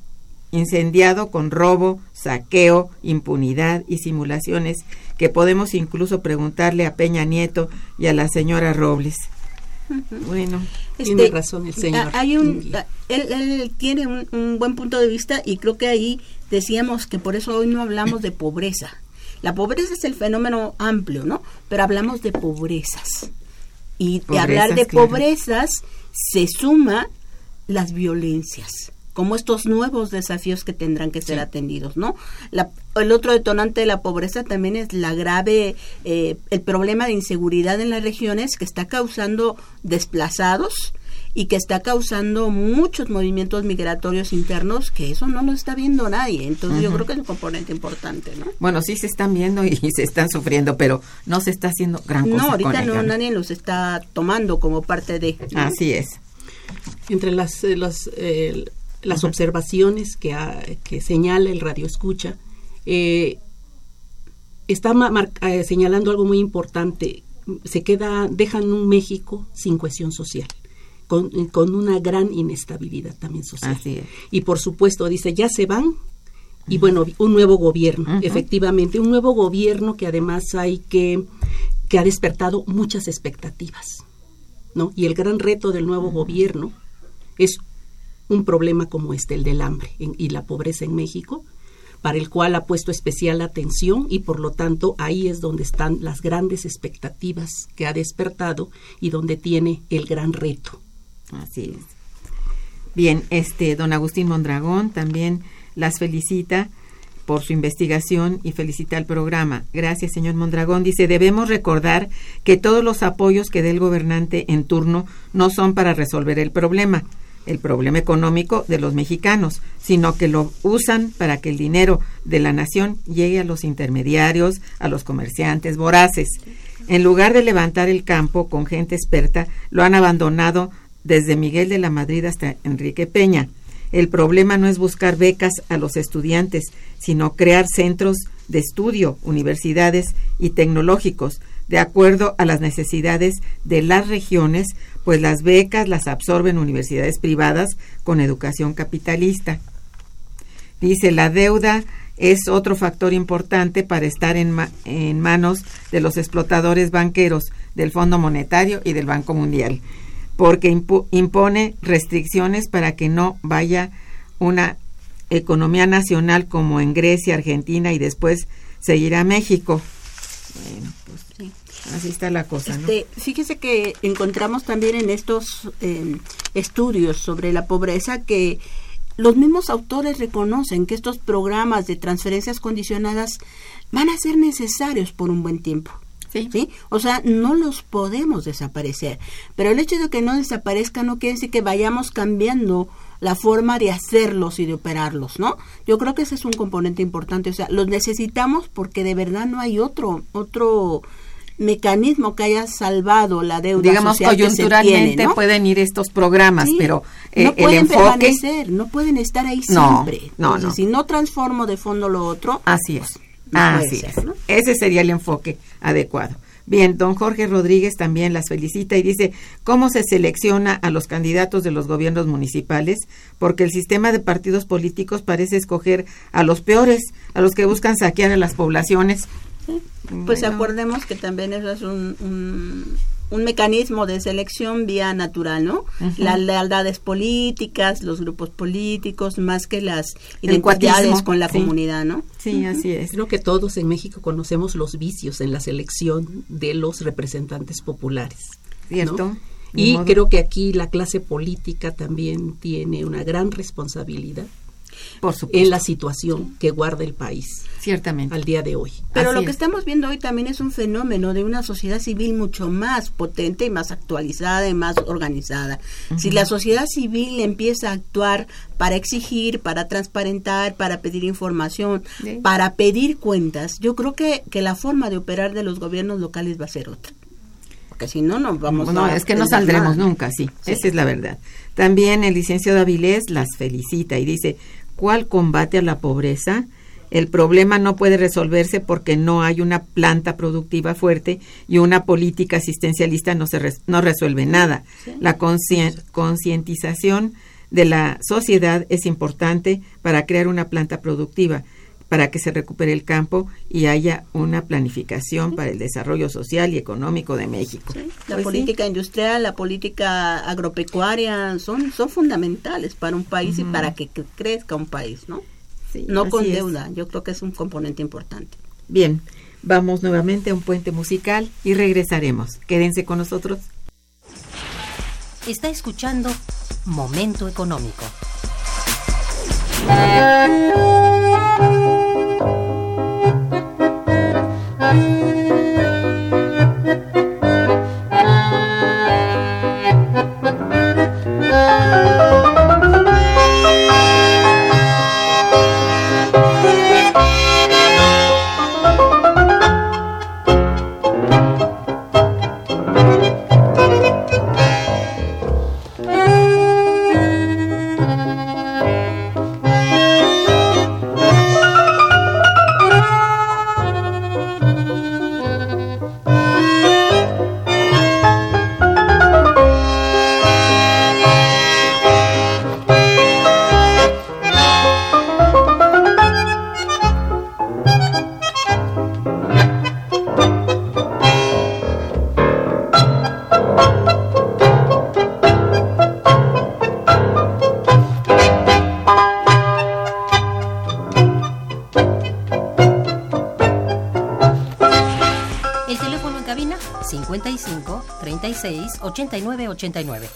incendiado con robo saqueo impunidad y simulaciones que podemos incluso preguntarle a Peña Nieto y a la señora Robles bueno Tiene razón el señor. a- Hay un, Munguía. a- él, él tiene un, un buen punto de vista y creo que ahí decíamos que por eso hoy no hablamos de pobreza. La pobreza es el fenómeno amplio, ¿no? Pero hablamos de pobrezas. Y de hablar de claro. pobrezas se suma las violencias como estos nuevos desafíos que tendrán que ser atendidos, ¿no? La- el otro detonante de la pobreza también es la grave, eh, el problema de inseguridad en las regiones que está causando desplazados y que está causando muchos movimientos migratorios internos que eso no lo está viendo nadie. Entonces yo creo que es un componente importante, ¿no? bueno sí se están viendo y se están sufriendo pero no se está haciendo gran cosa No, ahorita con no, ello, ¿no? nadie los está tomando como parte de... así es Entre las, eh, las, eh, las observaciones que, ha- que señala el radio escucha, eh, está eh, señalando algo muy importante. Se queda, dejan un México sin cohesión social, con, con una gran inestabilidad también social. Así es. Y por supuesto, dice, ya se van. Y bueno, un nuevo gobierno, efectivamente, un nuevo gobierno que además hay que, que ha despertado muchas expectativas. ¿No? Y el gran reto del nuevo gobierno es un problema como este, el del hambre en- y la pobreza en México, para el cual ha puesto especial atención y por lo tanto ahí es donde están las grandes expectativas que ha despertado y donde tiene el gran reto. Así es. Bien, este don Agustín Mondragón también las felicita por su investigación y felicita al programa. Gracias, señor Mondragón. Dice, debemos recordar que todos los apoyos que dé el gobernante en turno no son para resolver el problema. el problema económico de los mexicanos, sino que lo usan para que el dinero de la nación llegue a los intermediarios, a los comerciantes voraces. En lugar de levantar el campo con gente experta, lo han abandonado desde Miguel de la Madrid hasta Enrique Peña. El problema no es buscar becas a los estudiantes, sino crear centros de estudio, universidades y tecnológicos, de acuerdo a las necesidades de las regiones, pues las becas las absorben universidades privadas con educación capitalista. Dice, la deuda es otro factor importante para estar en, manos de los explotadores banqueros del Fondo Monetario y del Banco Mundial porque impone restricciones para que no vaya una economía nacional como en Grecia, Argentina y después seguirá México. Bueno, pues así está la cosa. Este, Fíjese que encontramos también en estos em, estudios sobre la pobreza que los mismos autores reconocen que estos programas de transferencias condicionadas van a ser necesarios por un buen tiempo. ¿Sí? O sea, no los podemos desaparecer. Pero el hecho de que no desaparezcan no quiere decir que vayamos cambiando la forma de hacerlos y de operarlos, ¿no? Yo creo que ese es un componente importante. O sea, los necesitamos porque de verdad no hay otro, otro mecanismo que haya salvado la deuda digamos coyunturalmente pueden ir estos programas pero eh, no pueden permanecer no pueden estar ahí siempre no, no, si no transformo de fondo lo otro así es pues, Así es. Ese sería el enfoque adecuado. Bien, don Jorge Rodríguez también las felicita y dice, ¿cómo se selecciona a los candidatos de los gobiernos municipales? Porque el sistema de partidos políticos parece escoger a los peores, a los que buscan saquear a las poblaciones. Pues acordemos que también eso es un un mecanismo de selección vía natural, ¿no? Las lealdades políticas, los grupos políticos, más que las identidades con la comunidad, ¿no? Sí, así es. Creo que todos en México conocemos los vicios en la selección de los representantes populares. ¿Cierto? Y creo que aquí la clase política también tiene una gran responsabilidad por en la situación que guarda el país. Ciertamente. Al día de hoy. Pero lo que estamos viendo hoy también es un fenómeno de una sociedad civil mucho más potente y más actualizada y más organizada. Si la sociedad civil empieza a actuar para exigir, para transparentar, para pedir información, para pedir cuentas, yo creo que, que la forma de operar de los gobiernos locales va a ser otra porque si no, no vamos no, es que no saldremos nunca, sí, esa es la verdad. También el licenciado Avilés las felicita y dice, ¿Cuál combate a la pobreza, el problema no puede resolverse porque no hay una planta productiva fuerte y una política asistencialista no, se no resuelve nada. La concientización de la sociedad es importante para crear una planta productiva, para que se recupere el campo y haya una planificación para el desarrollo social y económico de México. La pues política industrial, la política agropecuaria son, son fundamentales para un país y para que crezca un país, ¿no? no con deuda, yo creo que es un componente importante. Bien, vamos nuevamente a un puente musical y regresaremos. Quédense con nosotros. Está escuchando Momento Económico. Bye. Nueve 89.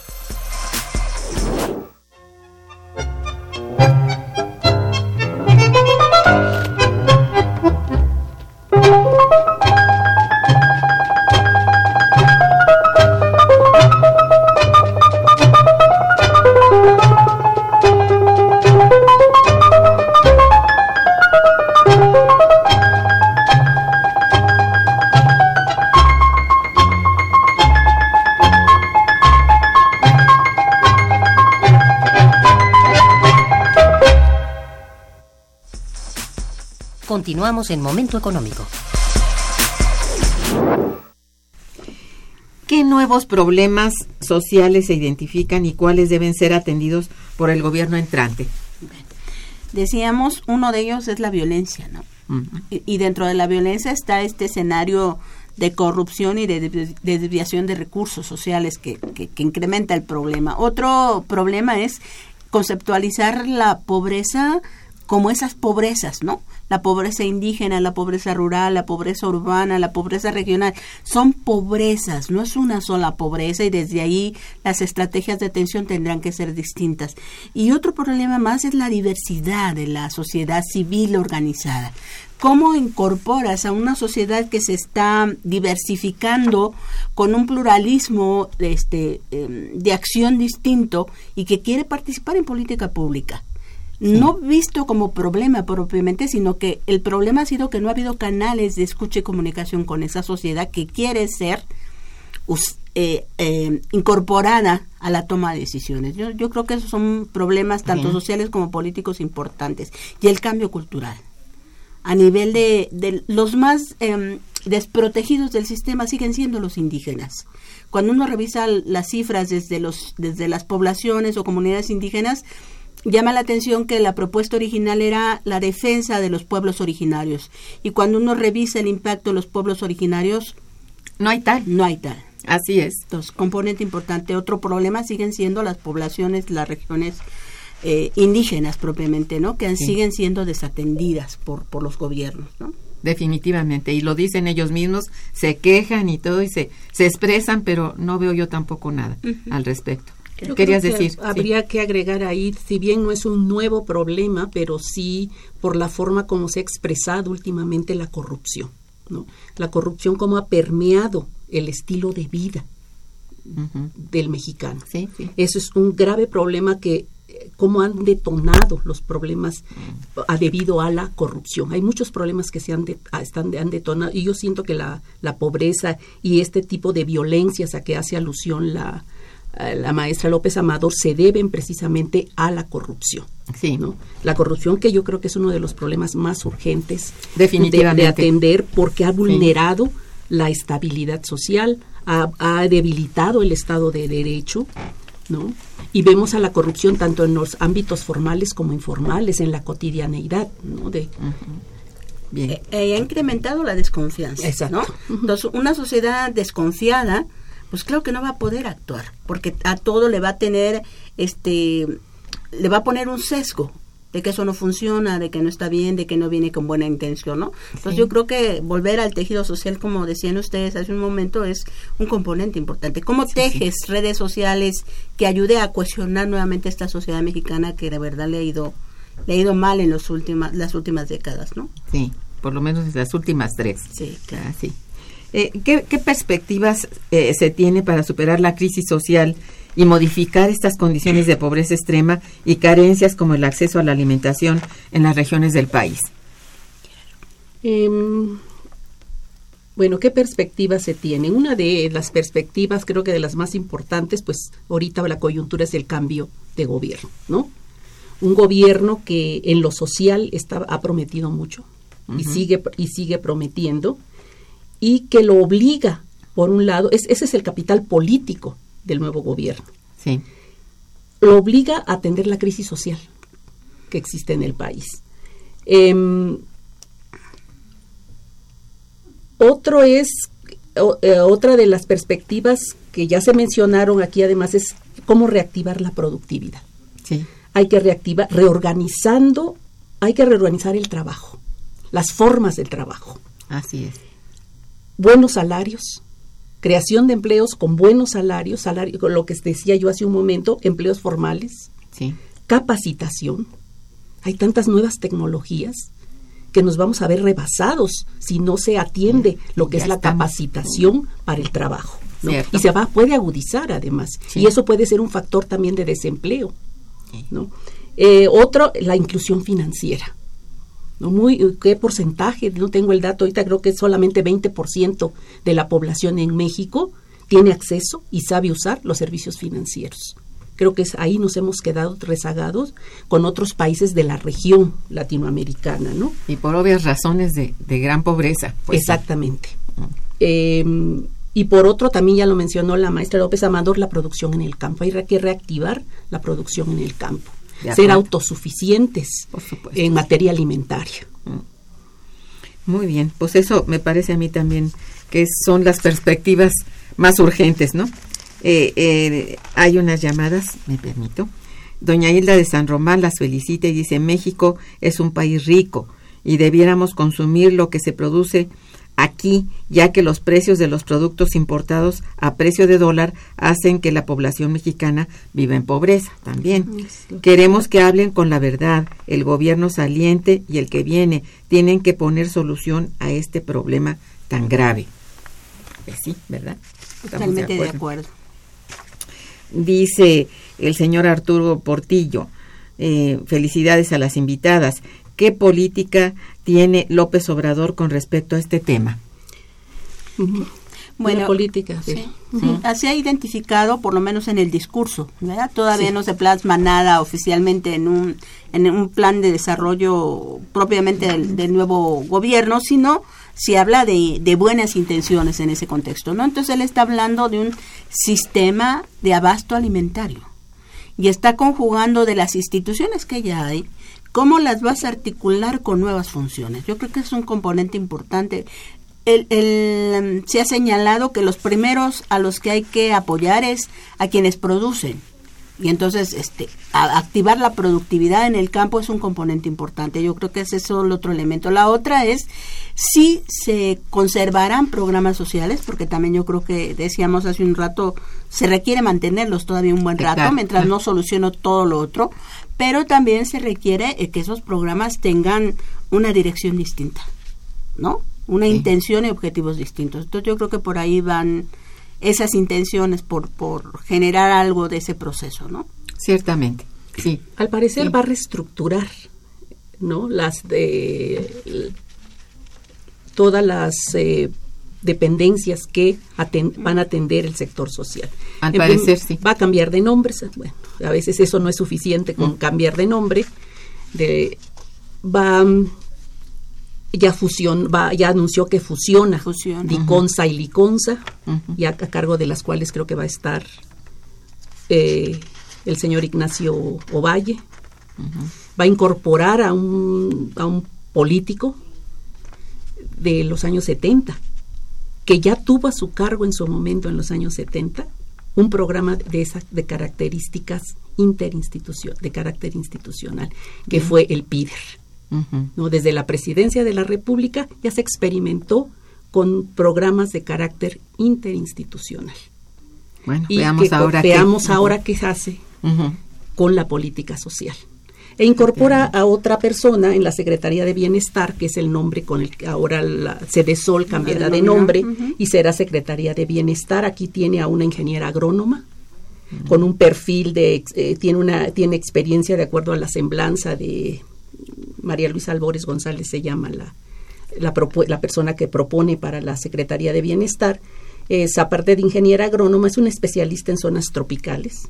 Continuamos en Momento Económico. ¿Qué nuevos problemas sociales se identifican y cuáles deben ser atendidos por el gobierno entrante? Decíamos, uno de ellos es la violencia, ¿no? y, y dentro de la violencia está este escenario de corrupción y de, de- de desviación de recursos sociales que, que- que incrementa el problema. Otro problema es conceptualizar la pobreza como esas pobrezas, ¿no? La pobreza indígena, la pobreza rural, la pobreza urbana, la pobreza regional. Son pobrezas, no es una sola pobreza y desde ahí las estrategias de atención tendrán que ser distintas. Y otro problema más es la diversidad de la sociedad civil organizada. ¿Cómo incorporas a una sociedad que se está diversificando con un pluralismo este, em, de acción distinto y que quiere participar en política pública? No visto como problema propiamente, sino que el problema ha sido que no ha habido canales de escucha y comunicación con esa sociedad que quiere ser eh, eh, incorporada a la toma de decisiones. Yo, yo creo que esos son problemas tanto sociales como políticos importantes. Y el cambio cultural. A nivel de, de los más em, desprotegidos del sistema siguen siendo los indígenas. Cuando uno revisa las cifras desde, los, desde las poblaciones o comunidades indígenas, llama la atención que la propuesta original era la defensa de los pueblos originarios. Y cuando uno revisa el impacto de los pueblos originarios, No hay tal. no hay tal. Así es. Entonces, componente importante. Otro problema siguen siendo las poblaciones, las regiones eh, indígenas propiamente, ¿no? Que Sí. siguen siendo desatendidas por, por los gobiernos, ¿no? Definitivamente. Y lo dicen ellos mismos, se quejan y todo y se, se expresan, pero no veo yo tampoco nada al respecto. Yo Querías creo que decir. sí. Habría que agregar ahí, si bien no es un nuevo problema, pero sí por la forma como se ha expresado últimamente la corrupción. ¿no? La corrupción como ha permeado el estilo de vida del mexicano. Sí, sí. Eso es un grave problema que eh, cómo han detonado los problemas a- debido a la corrupción. Hay muchos problemas que se han, de- están, han detonado y yo siento que la, la pobreza y este tipo de violencias a que hace alusión la, la maestra López Amador se deben precisamente a la corrupción. Sí. ¿no? La corrupción que yo creo que es uno de los problemas más urgentes de- Definitivamente. de, atender porque ha vulnerado la estabilidad social, ha, ha debilitado el Estado de Derecho, ¿no? Y vemos a la corrupción tanto en los ámbitos formales como informales, en la cotidianeidad, ¿no? De, Bien. Eh, eh, ha incrementado la desconfianza, Exacto. ¿no? Entonces, una sociedad desconfiada, pues claro que no va a poder actuar, porque a todo le va a tener, este, le va a poner un sesgo de que eso no funciona, de que no está bien, de que no viene con buena intención, ¿no? Entonces yo creo que volver al tejido social, como decían ustedes hace un momento, es un componente importante. ¿Cómo tejes redes sociales que ayude a cuestionar nuevamente esta sociedad mexicana que de verdad le ha ido, le ha ido mal en los últimas, las últimas décadas, ¿no? Sí, por lo menos las últimas tres. Sí, claro. Ah, sí. Eh, ¿qué, qué perspectivas eh, se tiene para superar la crisis social y modificar estas condiciones de pobreza extrema y carencias como el acceso a la alimentación en las regiones del país? Em, bueno, ¿qué perspectiva se tiene? Una de las perspectivas, creo que de las más importantes, pues ahorita la coyuntura es el cambio de gobierno, ¿no? Un gobierno que en lo social está, ha prometido mucho y, sigue, y sigue prometiendo y que lo obliga, por un lado, es, ese es el capital político del nuevo gobierno, Sí. lo obliga a atender la crisis social que existe en el país. Em, otro es, o- eh, otra de las perspectivas que ya se mencionaron aquí además es cómo reactivar la productividad. Sí. Hay que reactivar, reorganizando, hay que reorganizar el trabajo, las formas del trabajo, Así es. Buenos salarios, creación de empleos con buenos salarios, salario, lo que decía yo hace un momento, empleos formales, Sí. capacitación. Hay tantas nuevas tecnologías que nos vamos a ver rebasados si no se atiende lo que Ya es la estamos. capacitación para el trabajo. ¿no? Y se va, puede agudizar además. Sí. Y eso puede ser un factor también de desempleo. ¿no? Eh, otro, la inclusión financiera. ¿No? Muy, ¿Qué porcentaje? No tengo el dato, ahorita creo que solamente 20% de la población en México tiene acceso y sabe usar los servicios financieros. Creo que es, ahí nos hemos quedado rezagados con otros países de la región latinoamericana, ¿no? Y por obvias razones de, de gran pobreza. Pues, Exactamente. Eh, y por otro, también ya lo mencionó la maestra López Amador, la producción en el campo. Hay que reactivar la producción en el campo. Ser autosuficientes en materia alimentaria. Mm. Muy bien, pues eso me parece a mí también que son las perspectivas más urgentes, ¿no? Eh, eh, hay unas llamadas, me permito. Doña Hilda de San Román las felicita y dice, México es un país rico y debiéramos consumir lo que se produce aquí, ya que los precios de los productos importados a precio de dólar hacen que la población mexicana viva en pobreza también. Queremos que hablen con la verdad. El gobierno saliente y el que viene tienen que poner solución a este problema tan grave. Pues sí, ¿verdad? Totalmente de acuerdo. Dice el señor Arturo Portillo, eh, felicidades a las invitadas. ¿Qué política tiene López Obrador con respecto a este tema? Bueno, política, sí. Así ha identificado, por lo menos en el discurso, ¿verdad? Todavía no se plasma nada oficialmente en un, en un plan de desarrollo propiamente del, nuevo gobierno, sino se habla de, de, buenas intenciones en ese contexto, ¿no? Entonces él está hablando de un sistema de abasto alimentario y está conjugando de las instituciones que ya hay ¿Cómo las vas a articular con nuevas funciones? Yo creo que es un componente importante. El, se ha señalado que los primeros a los que hay que apoyar es a quienes producen. Y entonces, este, activar la productividad en el campo es un componente importante. Yo creo que ese es el otro elemento. La otra es si se conservarán programas sociales, porque también yo creo que decíamos hace un rato, se requiere mantenerlos todavía un buen rato, mientras no soluciono todo lo otro pero también se requiere eh, que esos programas tengan una dirección distinta, ¿no? Una intención y objetivos distintos. Entonces yo creo que por ahí van esas intenciones por, por generar algo de ese proceso, ¿no? Ciertamente, sí. Al parecer va a reestructurar, ¿no? Las de todas las eh, dependencias que van a atender el sector social. Al parecer, sí. Va a cambiar de nombres, bueno, a veces eso no es suficiente con mm. cambiar de nombre, de, va ya fusión, va, ya anunció que fusiona, fusiona. Liconza y Liconza, ya a cargo de las cuales creo que va a estar eh, el señor Ignacio Ovalle. Va a incorporar a un, a un político de los años 70, que ya tuvo a su cargo en su momento en los años 70 un programa de, esas de características interinstitución, de carácter institucional, que fue el PIDER. ¿no? Desde la presidencia de la República ya se experimentó con programas de carácter interinstitucional. Bueno, veamos ahora veamos ahora qué se hace con la política social e incorpora a otra persona en la Secretaría de Bienestar, que es el nombre con el que ahora la Sol cambiará de nombre y será Secretaría de Bienestar. Aquí tiene a una ingeniera agrónoma con un perfil de eh, tiene una tiene experiencia de acuerdo a la semblanza de María Luisa Albores González se llama la la, la persona que propone para la Secretaría de Bienestar. Es aparte de ingeniera agrónoma es una especialista en zonas tropicales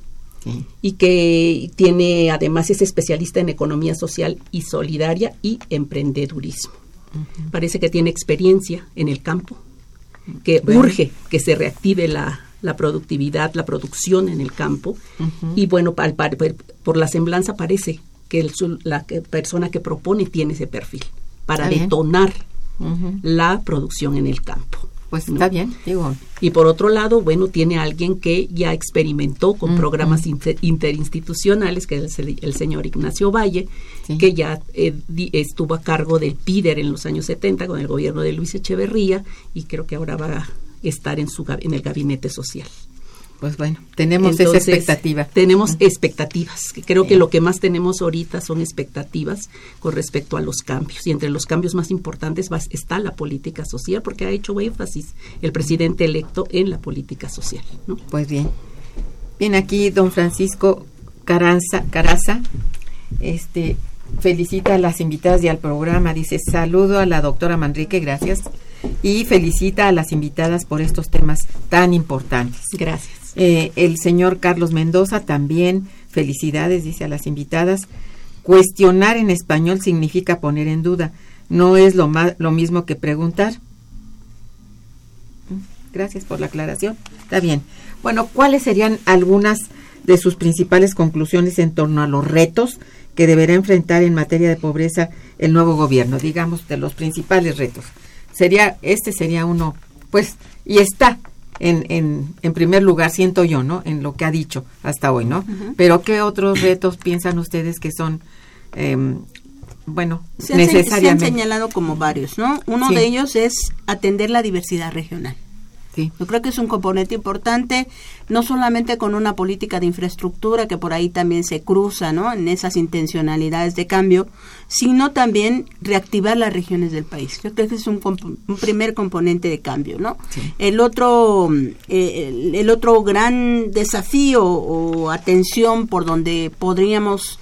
y que tiene además es especialista en economía social y solidaria y emprendedurismo. Parece que tiene experiencia en el campo, que urge que se reactive la, productividad, la producción en el campo. Y bueno, por la semblanza parece que la persona que propone tiene ese perfil para detonar la producción en el campo. Pues está bien, digo. Y por otro lado, bueno, tiene alguien que ya experimentó con programas interinstitucionales, que es el, señor Ignacio Valle, que ya eh, estuvo a cargo del PIDER en los años 70 con el gobierno de Luis Echeverría y creo que ahora va a estar en, su, en el gabinete social. Pues bueno, tenemos esa expectativa. Tenemos expectativas. Creo que lo que más tenemos ahorita son expectativas con respecto a los cambios. Y entre los cambios más importantes está la política social, porque ha hecho énfasis el presidente electo en la política social. ¿no? Pues bien. Bien, aquí don Francisco Caranza, Caraza este, felicita a las invitadas y al programa. Dice, saludo a la doctora Manrique, gracias. Y felicita a las invitadas por estos temas tan importantes. Gracias. Eh, el señor Carlos Mendoza también, felicidades, dice a las invitadas. Cuestionar en español significa poner en duda, no es lo, lo mismo que preguntar. Gracias por la aclaración. Está bien. Bueno, ¿cuáles serían algunas de sus principales conclusiones en torno a los retos que deberá enfrentar en materia de pobreza el nuevo gobierno? Digamos, de los principales retos. Sería, este sería uno, pues, y está en, en, en primer lugar, siento yo, ¿no? En lo que ha dicho hasta hoy, ¿no? Pero ¿qué otros retos piensan ustedes que son em, bueno, se necesariamente. Se han señalado como varios, ¿no? Uno de ellos es atender la diversidad regional. Yo creo que es un componente importante, no solamente con una política de infraestructura que por ahí también se cruza, ¿no? En esas intencionalidades de cambio, sino también reactivar las regiones del país. Yo creo que es un, primer componente de cambio, ¿no? El otro, eh, el otro gran desafío o atención por donde podríamos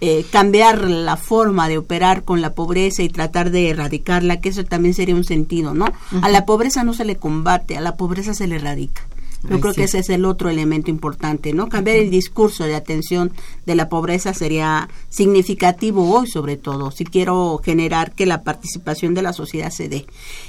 eh, cambiar la forma de operar con la pobreza y tratar de erradicarla, que eso también sería un sentido, ¿no? A la pobreza no se le combate, a la pobreza se le erradica. Yo creo que ese es el otro elemento importante, ¿no? Cambiar el discurso de atención de la pobreza sería significativo hoy, sobre todo, si quiero generar que la participación de la sociedad se dé.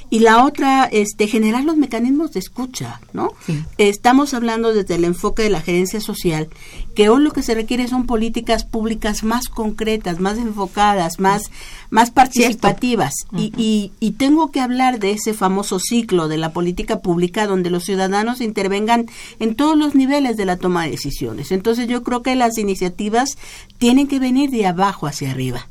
Y la otra, este, generar los mecanismos de escucha, ¿no? Estamos hablando desde el enfoque de la gerencia social, que hoy lo que se requiere son políticas públicas más concretas, más enfocadas, más, más participativas. y, y, y tengo que hablar de ese famoso ciclo de la política pública donde los ciudadanos intervengan en todos los niveles de la toma de decisiones. Entonces yo creo que las iniciativas tienen que venir de abajo hacia arriba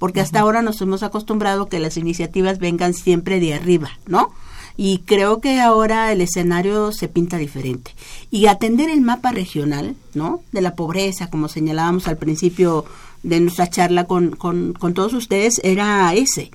porque hasta ahora nos hemos acostumbrado que las iniciativas vengan siempre de arriba, ¿no? Y creo que ahora el escenario se pinta diferente. Y atender el mapa regional, ¿no? De la pobreza, como señalábamos al principio de nuestra charla con, con, con todos ustedes, era ese.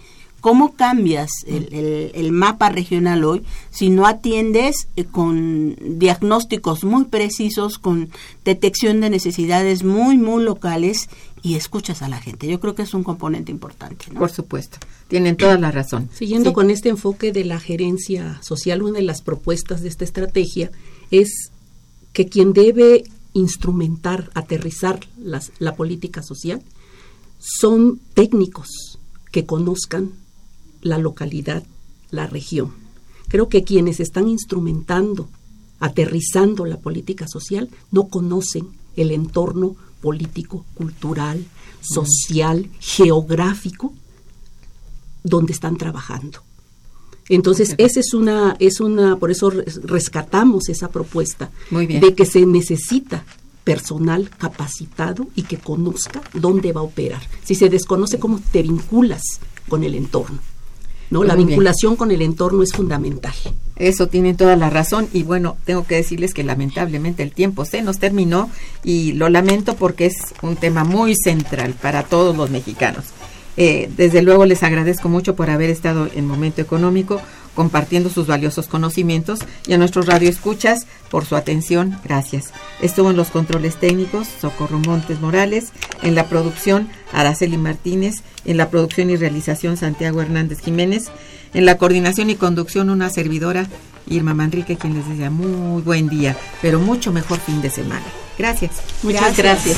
¿Cómo cambias el, el, mapa regional hoy si no atiendes eh, con diagnósticos muy precisos, con detección de necesidades muy, muy locales y escuchas a la gente. Yo creo que es un componente importante. Por supuesto, tienen toda la razón. Siguiendo con este enfoque de la gerencia social, una de las propuestas de esta estrategia es que quien debe instrumentar, aterrizar las, la política social, son técnicos que conozcan la localidad, la región. Creo que quienes están instrumentando, aterrizando la política social, no conocen el entorno político, cultural, social, geográfico, donde están trabajando. Entonces, esa es una, es una, por eso rescatamos esa propuesta de que se necesita personal capacitado y que conozca dónde va a operar. Si se desconoce cómo te vinculas con el entorno. ¿No? la vinculación con el entorno es fundamental. Eso tienen toda la razón y bueno, tengo que decirles que lamentablemente el tiempo se nos terminó y lo lamento porque es un tema muy central para todos los mexicanos. Eh, desde luego les agradezco mucho por haber estado en Momento Económico compartiendo sus valiosos conocimientos y a nuestros radioescuchas por su atención. Gracias. Estuvo en los controles técnicos Socorro Montes Morales, en la producción Araceli Martínez, en la producción y realización Santiago Hernández Jiménez, en la coordinación y conducción una servidora Irma Manrique, quien les desea muy buen día, pero mucho mejor fin de semana. Gracias. Muchas gracias.